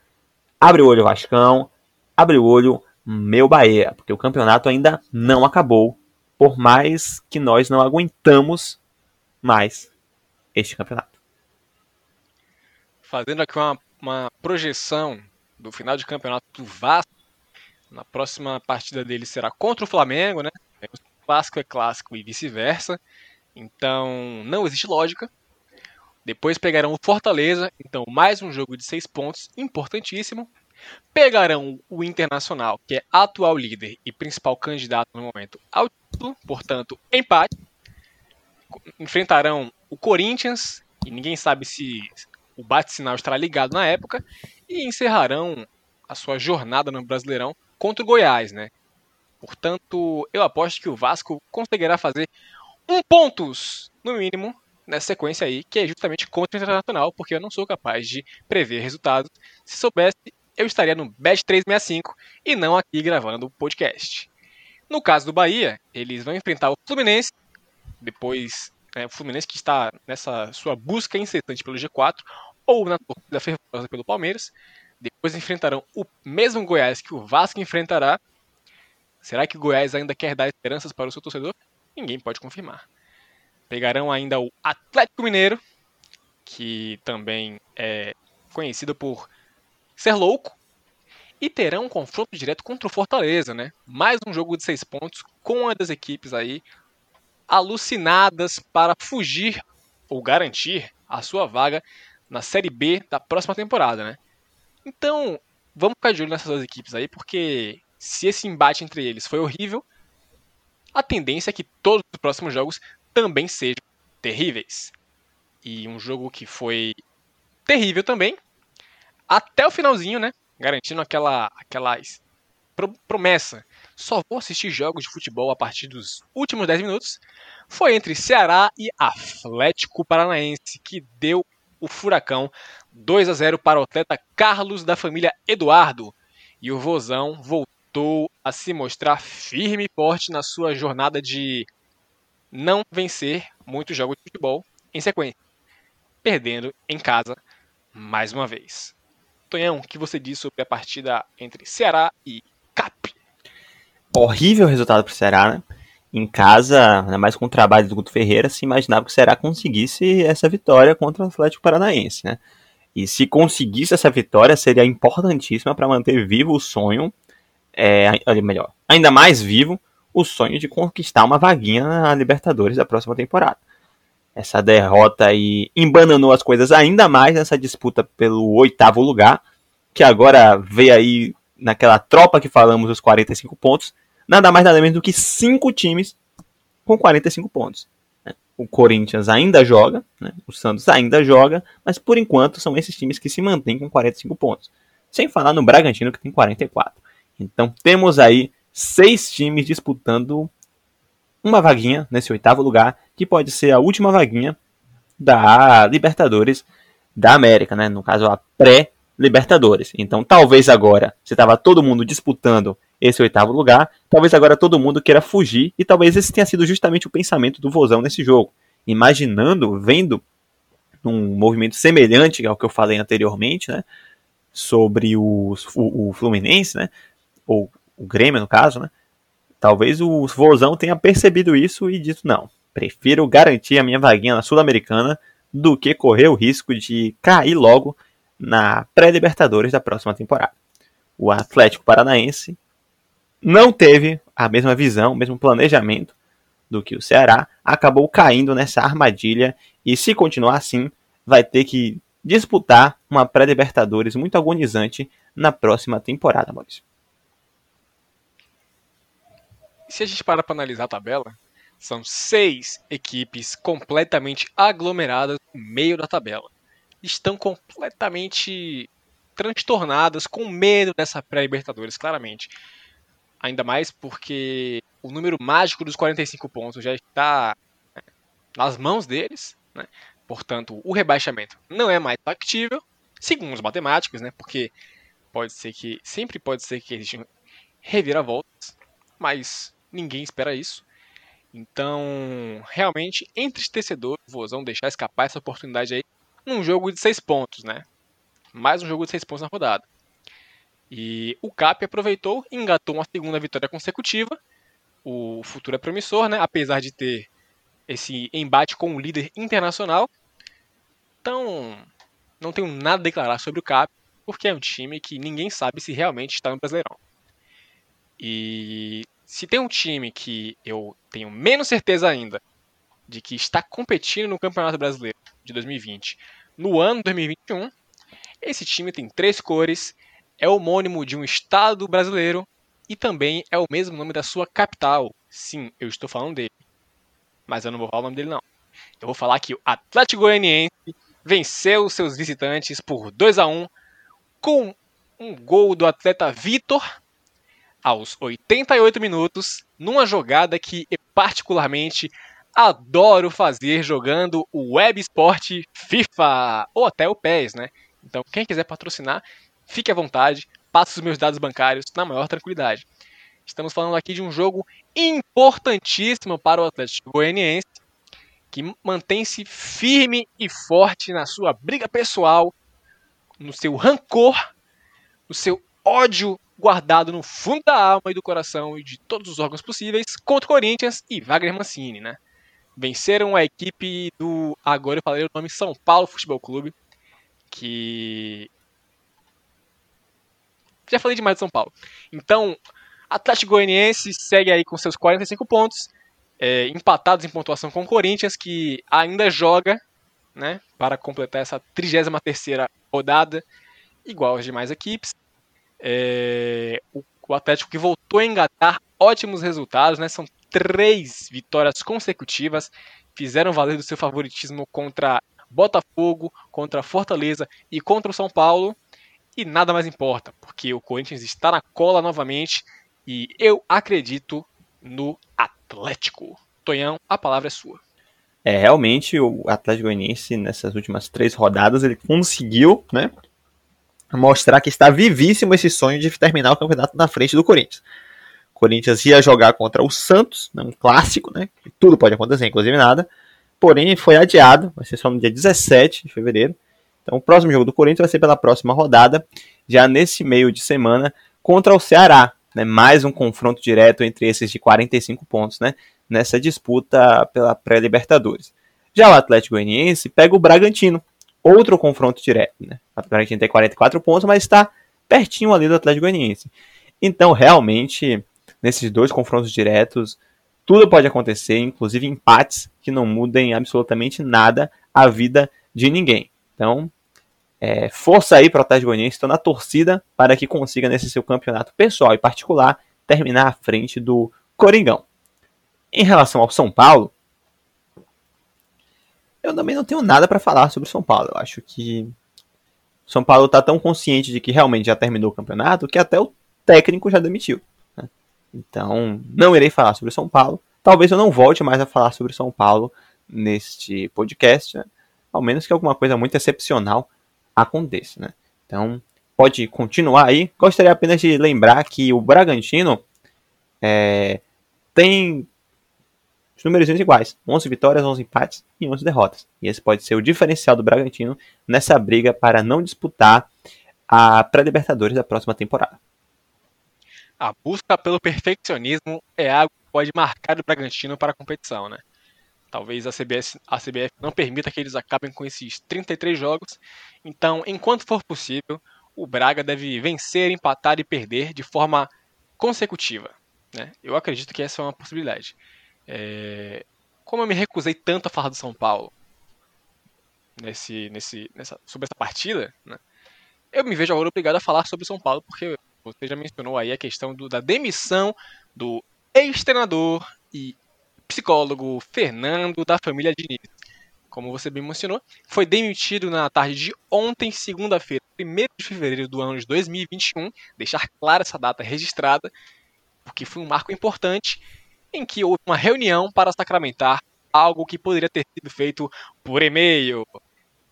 abre o olho Vascão, abre o olho meu Bahia, porque o campeonato ainda não acabou, por mais que nós não aguentamos mais este campeonato. Fazendo aqui uma, uma projeção do final de campeonato do Vasco, na próxima partida dele será contra o Flamengo, né? O Vasco é clássico e vice-versa, então não existe lógica. Depois pegarão o Fortaleza, então mais um jogo de seis pontos, importantíssimo, pegarão o Internacional, que é atual líder e principal candidato no momento ao título, portanto, empate. Enfrentarão o Corinthians, e ninguém sabe se o bate-sinal estará ligado na época, e encerrarão a sua jornada no Brasileirão contra o Goiás, né? Portanto, eu aposto que o Vasco conseguirá fazer um pontos, no mínimo, nessa sequência aí, que é justamente contra o Internacional, porque eu não sou capaz de prever resultados. Se soubesse, eu estaria no Bet 365 e não aqui gravando o podcast. No caso do Bahia, eles vão enfrentar o Fluminense, depois né, o Fluminense que está nessa sua busca incessante pelo G4 ou na torcida fervorosa pelo Palmeiras. Depois enfrentarão o mesmo Goiás que o Vasco enfrentará. Será que o Goiás ainda quer dar esperanças para o seu torcedor? Ninguém pode confirmar. Pegarão ainda o Atlético Mineiro, que também é conhecido por ser louco, e terão um confronto direto contra o Fortaleza, né? Mais um jogo de seis pontos com uma das equipes aí alucinadas para fugir ou garantir a sua vaga na Série B da próxima temporada, né? Então, vamos ficar de olho nessas duas equipes aí, porque se esse embate entre eles foi horrível, a tendência é que todos os próximos jogos também sejam terríveis. E um jogo que foi terrível também, até o finalzinho, né? Garantindo aquela, aquela promessa. Só vou assistir jogos de futebol a partir dos últimos 10 minutos. Foi entre Ceará e Atlético Paranaense, que deu o furacão 2 a 0 para o atleta Carlos da família Eduardo. E o Vozão voltou a se mostrar firme e forte na sua jornada de não vencer muitos jogos de futebol em sequência, perdendo em casa mais uma vez. Tonhão, o que você disse sobre a partida entre Ceará e CAP? Horrível resultado para o Ceará, né? Em casa, ainda mais com o trabalho do Guto Ferreira, se imaginava que o Ceará conseguisse essa vitória contra o Atlético Paranaense, né? E se conseguisse essa vitória, seria importantíssima para manter vivo o sonho, é, melhor, ainda mais vivo o sonho de conquistar uma vaguinha na Libertadores da próxima temporada. Essa derrota aí embananou as coisas ainda mais nessa disputa pelo oitavo lugar, que agora veio aí naquela tropa que falamos os 45 pontos, nada mais nada menos do que cinco times com 45 pontos. Né? O Corinthians ainda joga, né? o Santos ainda joga, mas por enquanto são esses times que se mantêm com 45 pontos. Sem falar no Bragantino que tem 44. Então temos aí seis times disputando uma vaguinha nesse oitavo lugar, que pode ser a última vaguinha da Libertadores da América, né? No caso, a pré-Libertadores. Então, talvez agora, se estava todo mundo disputando esse oitavo lugar, talvez agora todo mundo queira fugir, e talvez esse tenha sido justamente o pensamento do Vozão nesse jogo. Imaginando, vendo um movimento semelhante ao que eu falei anteriormente, né? Sobre o, o, o Fluminense, né? Ou o Grêmio, no caso, né? Talvez o Vozão tenha percebido isso e dito: não, prefiro garantir a minha vaguinha na Sul-Americana do que correr o risco de cair logo na pré-Libertadores da próxima temporada. O Atlético Paranaense não teve a mesma visão, o mesmo planejamento do que o Ceará, acabou caindo nessa armadilha e, se continuar assim, vai ter que disputar uma pré-Libertadores muito agonizante na próxima temporada, Maurício se a gente parar para analisar a tabela, são seis equipes completamente aglomeradas no meio da tabela. Estão completamente transtornadas, com medo dessa pré-Libertadores, claramente. Ainda mais porque o número mágico dos 45 pontos já está né, nas mãos deles, né? Portanto, o rebaixamento não é mais factível, segundo os matemáticos, né? Porque pode ser que sempre pode ser que existam reviravoltas, mas ninguém espera isso. Então, realmente, entristecedor o Vozão deixar escapar essa oportunidade aí num jogo de seis pontos, né? Mais um jogo de seis pontos na rodada. E o Cap aproveitou e engatou uma segunda vitória consecutiva. O futuro é promissor, né? Apesar de ter esse embate com o líder internacional. Então, não tenho nada a declarar sobre o Cap, porque é um time que ninguém sabe se realmente está no Brasileirão. E se tem um time que eu tenho menos certeza ainda de que está competindo no Campeonato Brasileiro de 2020 no ano 2021, esse time tem três cores, é homônimo de um estado brasileiro e também é o mesmo nome da sua capital. Sim, eu estou falando dele. Mas eu não vou falar o nome dele não. Eu vou falar que o Atlético Goianiense venceu seus visitantes por 2 a 1 com um gol do atleta Vitor aos 88 minutos, numa jogada que eu particularmente adoro fazer jogando o Web Sport FIFA ou até o PES, né? Então, quem quiser patrocinar, fique à vontade, passe os meus dados bancários na maior tranquilidade. Estamos falando aqui de um jogo importantíssimo para o Atlético Goianiense, que mantém-se firme e forte na sua briga pessoal, no seu rancor, no seu ódio guardado no fundo da alma e do coração e de todos os órgãos possíveis contra o Corinthians e Wagner Mancini, né? Venceram a equipe do, agora eu falei o nome, São Paulo Futebol Clube, que já falei demais de São Paulo. Então, Atlético Goianiense segue aí com seus 45 pontos, é, empatados em pontuação com o Corinthians, que ainda joga, né, para completar essa 33ª rodada, igual às demais equipes. É, o, o, Atlético que voltou a engatar ótimos resultados, né, são três vitórias consecutivas, fizeram valer do seu favoritismo contra Botafogo, contra Fortaleza e contra o São Paulo. E nada mais importa, porque o Corinthians está na cola novamente e eu acredito no Atlético. Tonhão, a palavra é sua. É, realmente o Atlético Goianiense nessas últimas três rodadas ele conseguiu, né, mostrar que está vivíssimo esse sonho de terminar o campeonato na frente do Corinthians. O Corinthians ia jogar contra o Santos, né, um clássico, né, tudo pode acontecer, inclusive nada, porém foi adiado, vai ser só no dia 17 de fevereiro. Então o próximo jogo do Corinthians vai ser pela próxima rodada, já nesse meio de semana, contra o Ceará. Né, mais um confronto direto entre esses de 45 pontos, né, nessa disputa pela pré-Libertadores. Já o Atlético Goianiense pega o Bragantino, outro confronto direto. Né? O Bragantino tem 44 pontos, mas está pertinho ali do Atlético Goianiense. Então, realmente, nesses dois confrontos diretos, tudo pode acontecer, inclusive empates que não mudem absolutamente nada a vida de ninguém. Então, é, força aí para o Atlético estou na torcida para que consiga nesse seu campeonato pessoal e particular terminar à frente do Coringão. Em relação ao São Paulo, eu também não tenho nada para falar sobre o São Paulo. Eu acho que o São Paulo está tão consciente de que realmente já terminou o campeonato que até o técnico já demitiu. Né? Então, não irei falar sobre o São Paulo. Talvez eu não volte mais a falar sobre o São Paulo neste podcast. Né? Ao menos que alguma coisa muito excepcional aconteça, né? Então, pode continuar aí. Gostaria apenas de lembrar que o Bragantino é, tem os números iguais: 11 vitórias, 11 empates e 11 derrotas. E esse pode ser o diferencial do Bragantino nessa briga para não disputar a pré-Libertadores da próxima temporada. A busca pelo perfeccionismo é algo que pode marcar o Bragantino para a competição, né? Talvez a CBF, a CBF não permita que eles acabem com esses 33 jogos. Então, enquanto for possível, o Braga deve vencer, empatar e perder de forma consecutiva. Né? Eu acredito que essa é uma possibilidade. É... Como eu me recusei tanto a falar do São Paulo nesse, nesse, nessa, sobre essa partida, né? eu me vejo agora obrigado a falar sobre o São Paulo, porque você já mencionou aí a questão do, da demissão do ex-treinador e psicólogo Fernando da família Diniz. Como você bem mencionou, foi demitido na tarde de ontem, segunda-feira, 1 de fevereiro do ano de 2021. Deixar clara essa data registrada, porque foi um marco importante em que houve uma reunião para sacramentar algo que poderia ter sido feito por e-mail.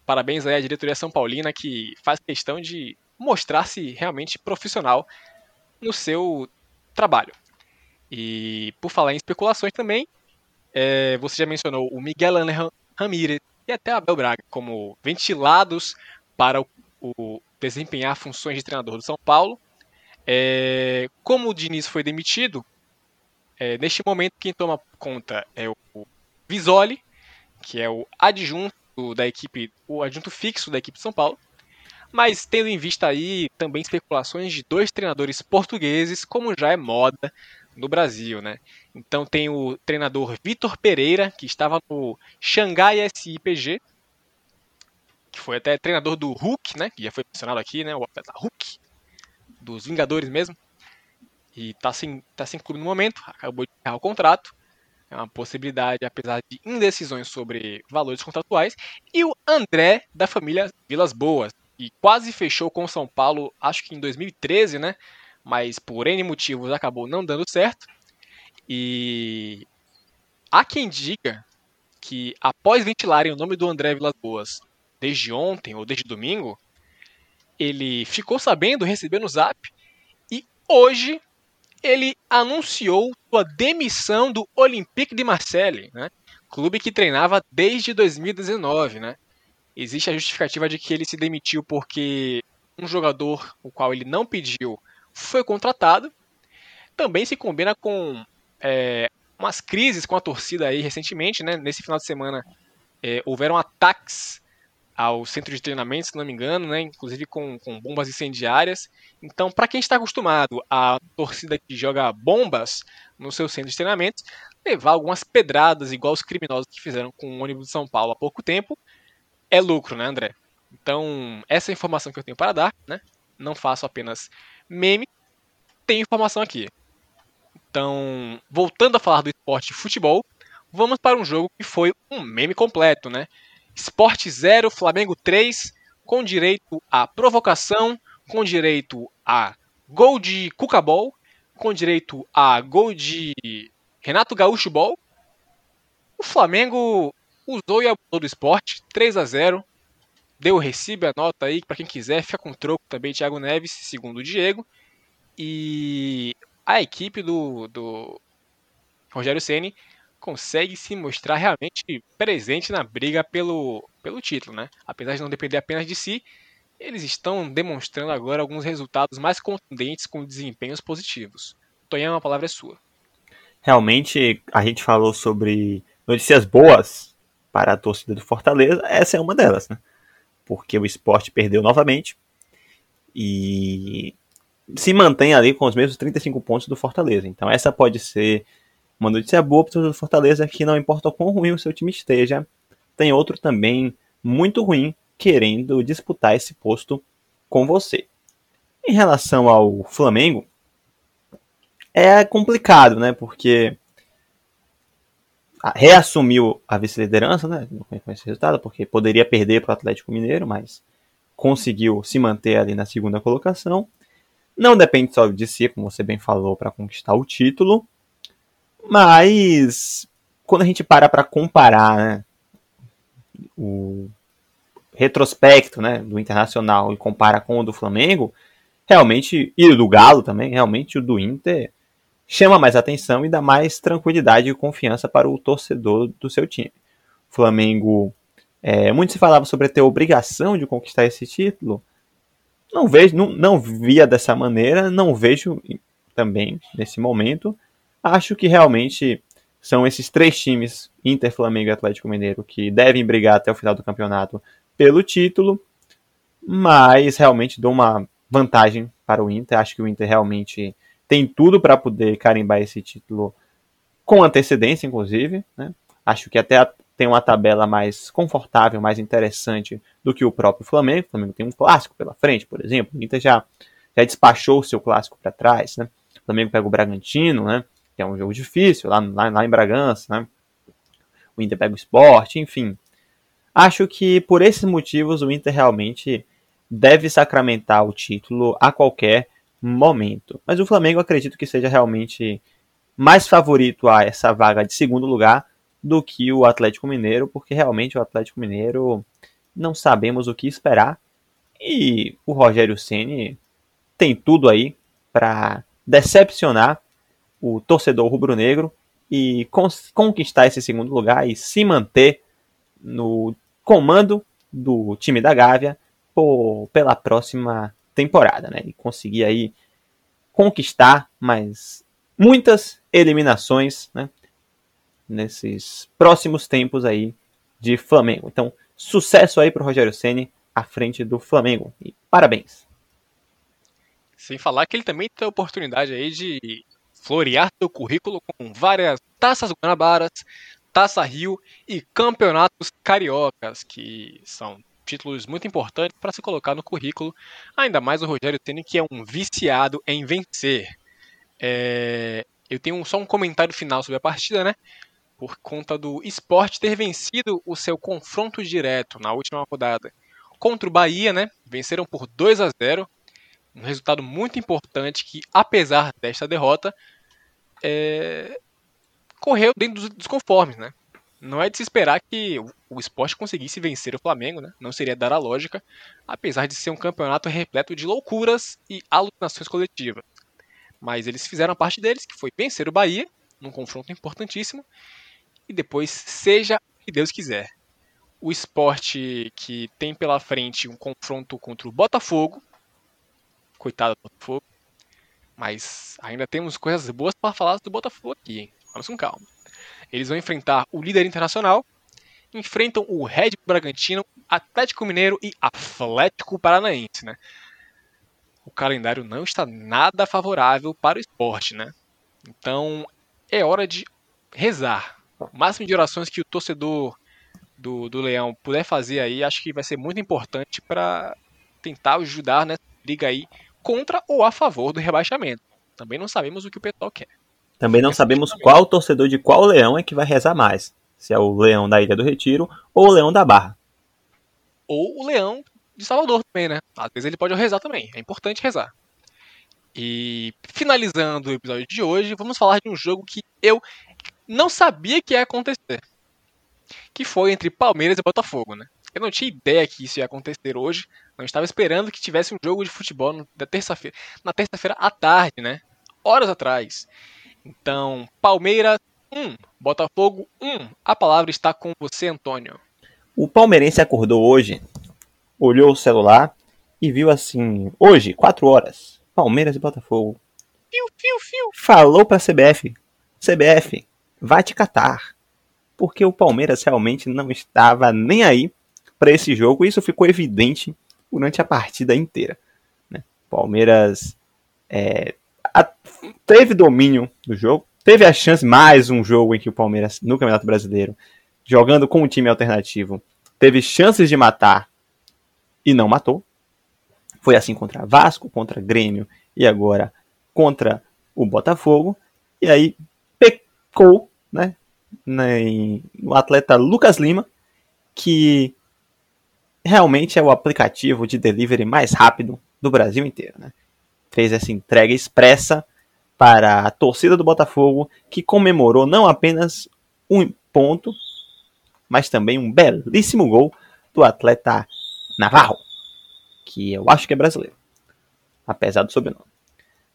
Parabéns aí à diretoria São Paulina que faz questão de mostrar-se realmente profissional no seu trabalho. E por falar em especulações também, é, você já mencionou o Miguel Angel Ramírez e até Abel Braga como ventilados para o, o desempenhar funções de treinador do São Paulo. É, como o Diniz foi demitido, é, neste momento quem toma conta é o, o Visoli, que é o adjunto da equipe, o adjunto fixo da equipe de São Paulo. Mas tendo em vista aí também especulações de dois treinadores portugueses, como já é moda no Brasil, né? Então tem o treinador Vitor Pereira, que estava no Xangai SIPG, que foi até treinador do Hulk, né? Que já foi mencionado aqui, né? O atleta Hulk, dos Vingadores mesmo. E tá sem, tá sem clube no momento, acabou de encerrar o contrato. É uma possibilidade, apesar de indecisões sobre valores contratuais. E o André, da família Vilas Boas, que quase fechou com o São Paulo, acho que em 2013, né? Mas por N motivos acabou não dando certo. E há quem diga que após ventilarem o nome do André Vilas Boas desde ontem ou desde domingo, ele ficou sabendo, recebeu no zap, e hoje ele anunciou sua demissão do Olympique de Marseille, né? clube que treinava desde 2019. Né? Existe a justificativa de que ele se demitiu porque um jogador o qual ele não pediu foi contratado. Também se combina com é, umas crises com a torcida aí recentemente, né? Nesse final de semana é, houveram ataques ao centro de treinamento, se não me engano, né? inclusive com, com bombas incendiárias. Então, para quem está acostumado à torcida que joga bombas no seu centro de treinamento, levar algumas pedradas, igual os criminosos que fizeram com o ônibus de São Paulo há pouco tempo, é lucro, né, André? Então, essa é a informação que eu tenho para dar, né? Não faço apenas meme, tem informação aqui. Então, voltando a falar do esporte de futebol, vamos para um jogo que foi um meme completo, né? Esporte 0, Flamengo 3, com direito a provocação, com direito a gol de Cucabol, com direito a gol de Renato Gaúcho Ball. O Flamengo usou e abusou do esporte, 3 a 0 Deu o recibo, a nota aí, para quem quiser, fica com troco também, Thiago Neves, segundo o Diego. E a equipe do, do Rogério Ceni consegue se mostrar realmente presente na briga pelo, pelo título, né? Apesar de não depender apenas de si, eles estão demonstrando agora alguns resultados mais contundentes com desempenhos positivos. Tonhão, a palavra é sua. Realmente, a gente falou sobre notícias boas para a torcida do Fortaleza, essa é uma delas, né? Porque o esporte perdeu novamente e se mantém ali com os mesmos 35 pontos do Fortaleza. Então, essa pode ser uma notícia boa para o Fortaleza que não importa o quão ruim o seu time esteja, tem outro também muito ruim querendo disputar esse posto com você. Em relação ao Flamengo, é complicado, né? Porque reassumiu a vice-liderança, né? Com esse resultado, porque poderia perder para o Atlético Mineiro, mas conseguiu se manter ali na segunda colocação. Não depende só de si, como você bem falou, para conquistar o título. Mas quando a gente para para comparar né, o retrospecto né, do Internacional e compara com o do Flamengo, realmente, e o do Galo também, realmente o do Inter chama mais atenção e dá mais tranquilidade e confiança para o torcedor do seu time. O Flamengo, é, muito se falava sobre ter obrigação de conquistar esse título. Não vejo, não, não via dessa maneira, não vejo também nesse momento Acho que realmente são esses três times, Inter, Flamengo e Atlético Mineiro, que devem brigar até o final do campeonato pelo título, mas realmente dou uma vantagem para o Inter. Acho que o Inter realmente tem tudo para poder carimbar esse título com antecedência, inclusive. Né? Acho que até tem uma tabela mais confortável, mais interessante do que o próprio Flamengo. O Flamengo tem um clássico pela frente, por exemplo. O Inter já, já despachou o seu clássico para trás. Né? O Flamengo pega o Bragantino, né? que é um jogo difícil, lá, lá, lá em Bragança, né? O Inter pega o esporte, enfim. Acho que por esses motivos o Inter realmente deve sacramentar o título a qualquer momento. Mas o Flamengo acredito que seja realmente mais favorito a essa vaga de segundo lugar do que o Atlético Mineiro, porque realmente o Atlético Mineiro não sabemos o que esperar. E o Rogério Ceni tem tudo aí para decepcionar o torcedor rubro-negro e conquistar esse segundo lugar e se manter no comando do time da Gávea por, pela próxima temporada, né? E conseguir aí conquistar mais muitas eliminações, né? Nesses próximos tempos aí de Flamengo. Então, sucesso aí para o Rogério Ceni à frente do Flamengo e parabéns. Sem falar que ele também tem a oportunidade aí de florear seu currículo com várias taças Guanabaras, Taça Rio e campeonatos cariocas, que são títulos muito importantes para se colocar no currículo, ainda mais o Rogério Ceni que é um viciado em vencer. É... Eu tenho só um comentário final sobre a partida, né? Por conta do esporte ter vencido o seu confronto direto na última rodada contra o Bahia, né? Venceram por 2 a 0 um resultado muito importante que, apesar desta derrota, é... correu dentro dos conformes, né? Não é de se esperar que o esporte conseguisse vencer o Flamengo, né? Não seria dar a lógica, apesar de ser um campeonato repleto de loucuras e alucinações coletivas. Mas eles fizeram a parte deles, que foi vencer o Bahia, num confronto importantíssimo, e depois seja o que Deus quiser. O esporte que tem pela frente um confronto contra o Botafogo, coitado do Botafogo. Mas ainda temos coisas boas para falar do Botafogo aqui, hein? Vamos com calma. Eles vão enfrentar o líder internacional enfrentam o Red Bragantino, Atlético Mineiro e Atlético Paranaense, né? O calendário não está nada favorável para o esporte, né? Então é hora de rezar. O máximo de orações que o torcedor do, do Leão puder fazer aí, acho que vai ser muito importante para tentar ajudar nessa briga aí contra ou a favor do rebaixamento. Também não sabemos o que o pessoal quer. Também não sabemos qual torcedor de qual leão é que vai rezar mais. Se é o leão da Ilha do Retiro ou o leão da Barra. Ou o leão de Salvador também, né? Às vezes ele pode rezar também. É importante rezar. E finalizando o episódio de hoje, vamos falar de um jogo que eu não sabia que ia acontecer. Que foi entre Palmeiras e Botafogo, né? Eu não tinha ideia que isso ia acontecer hoje. Não estava esperando que tivesse um jogo de futebol na terça-feira, na terça-feira à tarde, né? Horas atrás. Então, Palmeiras 1, Botafogo 1. A palavra está com você, Antônio. O palmeirense acordou hoje, olhou o celular e viu assim: hoje, 4 horas, Palmeiras e Botafogo. Fiu, fiu, fiu. Falou para a CBF: CBF, vai te catar. Porque o Palmeiras realmente não estava nem aí para esse jogo, e isso ficou evidente durante a partida inteira. Né? Palmeiras é, a, teve domínio do jogo, teve a chance, mais um jogo em que o Palmeiras, no Campeonato Brasileiro, jogando com um time alternativo, teve chances de matar e não matou. Foi assim contra Vasco, contra Grêmio e agora contra o Botafogo. E aí pecou né, no atleta Lucas Lima, que realmente é o aplicativo de delivery mais rápido do Brasil inteiro. Né? Fez essa entrega expressa para a torcida do Botafogo, que comemorou não apenas um ponto, mas também um belíssimo gol do atleta Navarro, que eu acho que é brasileiro, apesar do sobrenome.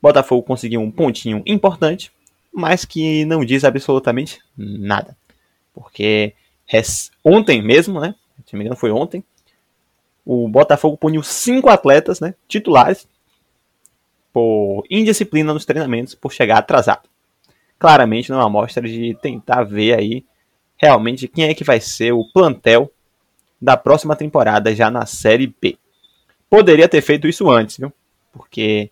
Botafogo conseguiu um pontinho importante, mas que não diz absolutamente nada. Porque ontem mesmo, né? Se não me engano, foi ontem o Botafogo puniu cinco atletas né, titulares por indisciplina nos treinamentos por chegar atrasado. Claramente não é amostra de tentar ver aí realmente quem é que vai ser o plantel da próxima temporada já na Série B. Poderia ter feito isso antes, viu? Porque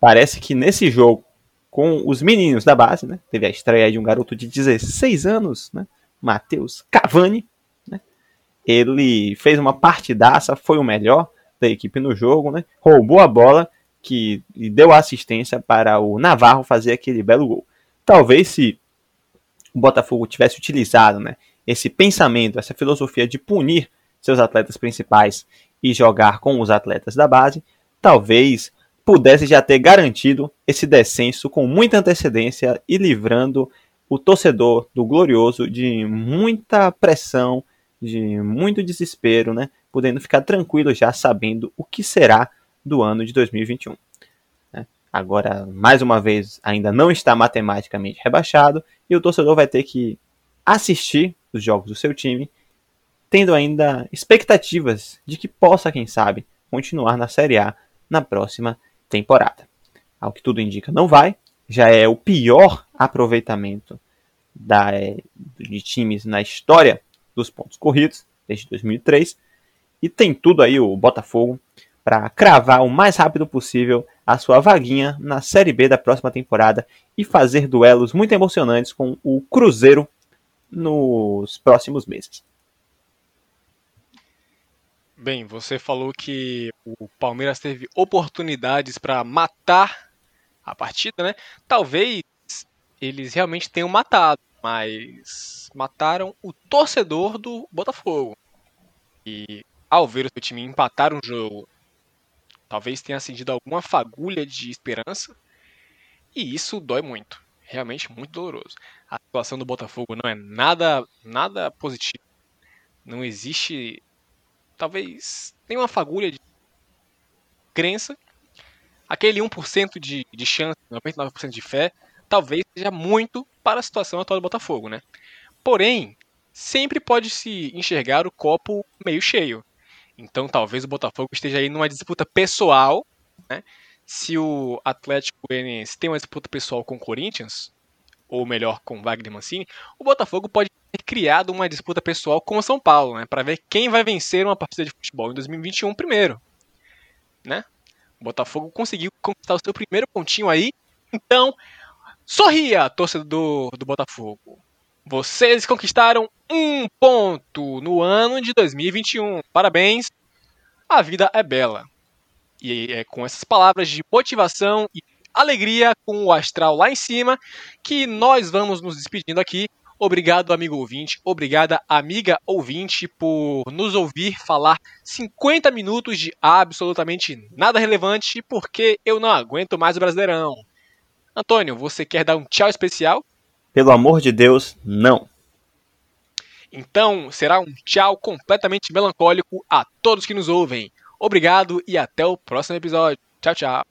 parece que nesse jogo com os meninos da base, né? Teve a estreia de um garoto de 16 anos, né? Matheus Cavani, ele fez uma partidaça, foi o melhor da equipe no jogo, né? Roubou a bola que deu assistência para o Navarro fazer aquele belo gol. Talvez se o Botafogo tivesse utilizado, né, esse pensamento, essa filosofia de punir seus atletas principais e jogar com os atletas da base, talvez pudesse já ter garantido esse descenso com muita antecedência e livrando o torcedor do Glorioso de muita pressão de muito desespero, né? Podendo ficar tranquilo já sabendo o que será do ano de 2021. Né? Agora, mais uma vez, ainda não está matematicamente rebaixado e o torcedor vai ter que assistir os jogos do seu time, tendo ainda expectativas de que possa, quem sabe, continuar na Série A na próxima temporada. Ao que tudo indica, não vai. Já é o pior aproveitamento da, é, de times na história dos pontos corridos desde 2003 e tem tudo aí o Botafogo para cravar o mais rápido possível a sua vaguinha na Série B da próxima temporada e fazer duelos muito emocionantes com o Cruzeiro nos próximos meses. Bem, você falou que o Palmeiras teve oportunidades para matar a partida, né? Talvez eles realmente tenham matado, mas mataram o torcedor do Botafogo. E ao ver o seu time empatar um jogo, talvez tenha acendido alguma fagulha de esperança. E isso dói muito, realmente muito doloroso. A situação do Botafogo não é nada, nada positiva. Não existe, talvez, nenhuma fagulha de crença. Aquele 1% de, de chance, 99% de fé, talvez seja muito para a situação atual do Botafogo, né? Porém, sempre pode se enxergar o copo meio cheio. Então, talvez o Botafogo esteja aí numa disputa pessoal, né? Se o Atlético Goianiense tem uma disputa pessoal com o Corinthians, ou melhor, com o Wagner Mancini, o Botafogo pode ter criado uma disputa pessoal com o São Paulo, né? Para ver quem vai vencer uma partida de futebol em 2021 primeiro, né? O Botafogo conseguiu conquistar o seu primeiro pontinho aí. Então, sorria, torcedor do, do Botafogo. Vocês conquistaram um ponto no ano de 2021. Parabéns. A vida é bela. E é com essas palavras de motivação e alegria, com o astral lá em cima, que nós vamos nos despedindo aqui. Obrigado, amigo ouvinte. Obrigada, amiga ouvinte, por nos ouvir falar 50 minutos de absolutamente nada relevante, porque eu não aguento mais o Brasileirão. Antônio, você quer dar um tchau especial? Pelo amor de Deus, não. Então, será um tchau completamente melancólico a todos que nos ouvem. Obrigado e até o próximo episódio. Tchau, tchau.